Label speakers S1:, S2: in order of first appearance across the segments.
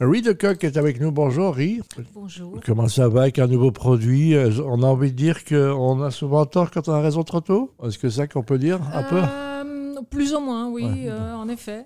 S1: Rie de Coq est avec nous. Bonjour, Rie.
S2: Bonjour.
S1: Comment ça va avec un nouveau produit? Euh, On a envie de dire qu'on a souvent tort quand on a raison trop tôt? Est-ce que c'est ça qu'on peut dire un peu?
S2: Euh, Plus ou moins, oui,
S1: Ouais.
S2: euh, en effet.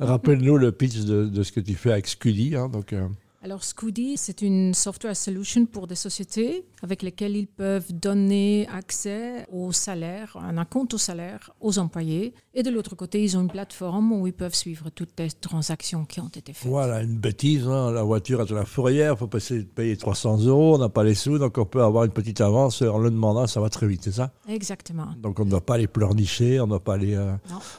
S1: Rappelle-nous le pitch de, de ce que tu fais avec Scudi. hein, donc, euh,
S2: Alors, Scoody, c'est une software solution pour des sociétés avec lesquelles ils peuvent donner accès au salaire, un compte au salaire aux employés. Et de l'autre côté, ils ont une plateforme où ils peuvent suivre toutes les transactions qui ont été faites.
S1: voilà, une bêtise. hein, la voiture est à la fourrière, il faut passer, payer 300 euros, on n'a pas les sous, donc on peut avoir une petite avance en le demandant, ça va très vite, c'est ça?
S2: Exactement.
S1: Donc on ne doit pas les pleurnicher, on ne doit pas aller euh,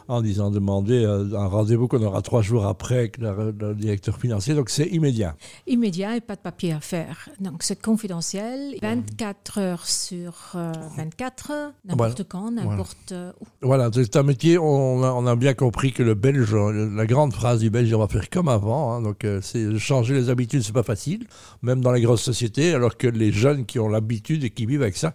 S1: en disant demander euh, un rendez-vous qu'on aura trois jours après avec le directeur financier, donc c'est immédiat.
S2: Immédiat et pas de papier à faire. Donc, c'est confidentiel. 24 heures sur euh, 24, n'importe quand, n'importe euh, où.
S1: Voilà, c'est un métier, on a, on a bien compris que le belge, la grande phrase du belge, on va faire comme avant. hein, donc, euh, c'est changer les habitudes, c'est pas facile, même dans les grosses sociétés, alors que les jeunes qui ont l'habitude et qui vivent avec ça,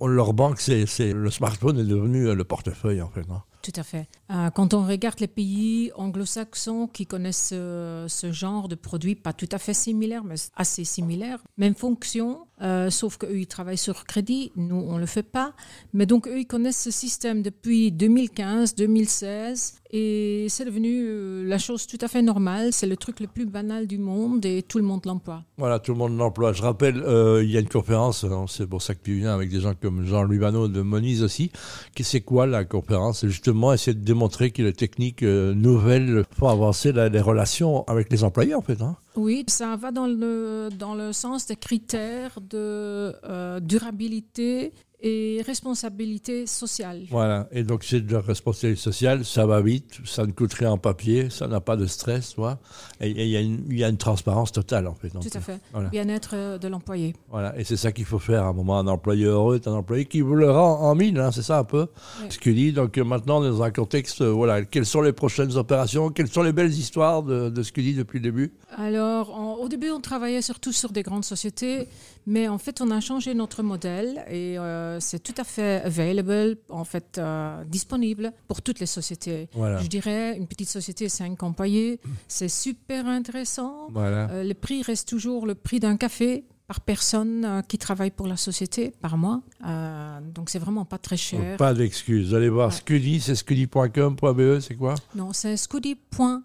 S1: on, leur banque, c'est c'est- le smartphone est devenu euh, le portefeuille en fait. hein.
S2: Tout à fait. Euh, quand on regarde les pays anglo-saxons qui connaissent euh, ce genre de produits, pas tout à fait similaires, mais assez similaires, même fonction, euh, sauf qu'eux, ils travaillent sur crédit, nous, on ne le fait pas. Mais donc, eux, ils connaissent ce système depuis 2015, 2016, et c'est devenu euh, la chose tout à fait normale. C'est le truc le plus banal du monde et tout le monde l'emploie.
S1: Voilà, tout le monde l'emploie. Je rappelle, euh, il y a une conférence, euh, c'est pour ça que tu viens avec des gens comme Jean-Louis Vanneau de Moniz aussi. Qui- C'est quoi la conférence? C'est justement essayer de démontrer que les techniques euh, nouvelles font avancer la- les relations avec les employés en fait. hein.
S2: Oui, ça va dans le, dans le sens des critères de euh, durabilité et responsabilité sociale.
S1: Voilà, et donc c'est de la responsabilité sociale, ça va vite, ça ne coûte rien en papier, ça n'a pas de stress, vois. Et il y, a une- il y a une transparence totale en fait. Donc,
S2: Tout à fait.
S1: Voilà.
S2: Bien-être euh, de l'employé.
S1: Voilà, et c'est ça qu'il faut faire à un moment. Un employé heureux est un employé qui vous le rend en mille, hein, c'est ça un peu ce qu'il dit. Donc euh, maintenant, on est dans un contexte, euh, voilà, quelles sont les prochaines opérations, quelles sont les belles histoires de, de ce qu'il dit depuis le début?
S2: Alors, au début, on travaillait surtout sur des grandes sociétés, mais en fait, on a changé notre modèle et euh, c'est tout à fait available, en fait, euh, disponible pour toutes les sociétés.
S1: Voilà.
S2: Je dirais, une petite société, 5 employés, c'est super intéressant.
S1: Voilà.
S2: Euh, le prix reste toujours le prix d'un café par personne euh, qui travaille pour la société par mois. Euh, donc c'est vraiment pas très cher.
S1: Pas d'excuses. Allez voir
S2: Ouais.
S1: Scudi, c'est scudi.com.be, c'est quoi?
S2: Non, c'est scoody.me.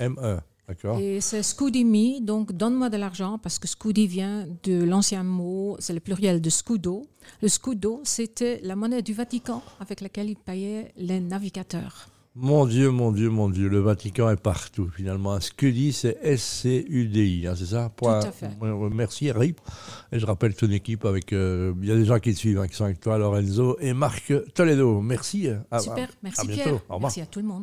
S1: ME, d'accord
S2: Et c'est Scoody Me, donc donne-moi de l'argent parce que Scoody vient de l'ancien mot, c'est le pluriel de scudo. Le scudo, c'était la monnaie du Vatican avec laquelle ils payaient les navigateurs.
S1: Mon Dieu, mon Dieu, mon Dieu, le Vatican est partout finalement. Scudi, c'est S-C-U-D-I, hein, c'est ça? Point-
S2: à fait.
S1: Ouais, Merci, Rip. Et je rappelle ton équipe avec. euh, Il y a des gens qui te suivent, hein, qui sont avec toi, Lorenzo et Marc Toledo. Merci. à-
S2: Super, merci
S1: à bientôt.
S2: Pierre.
S1: Au revoir.
S2: Merci à tout le monde.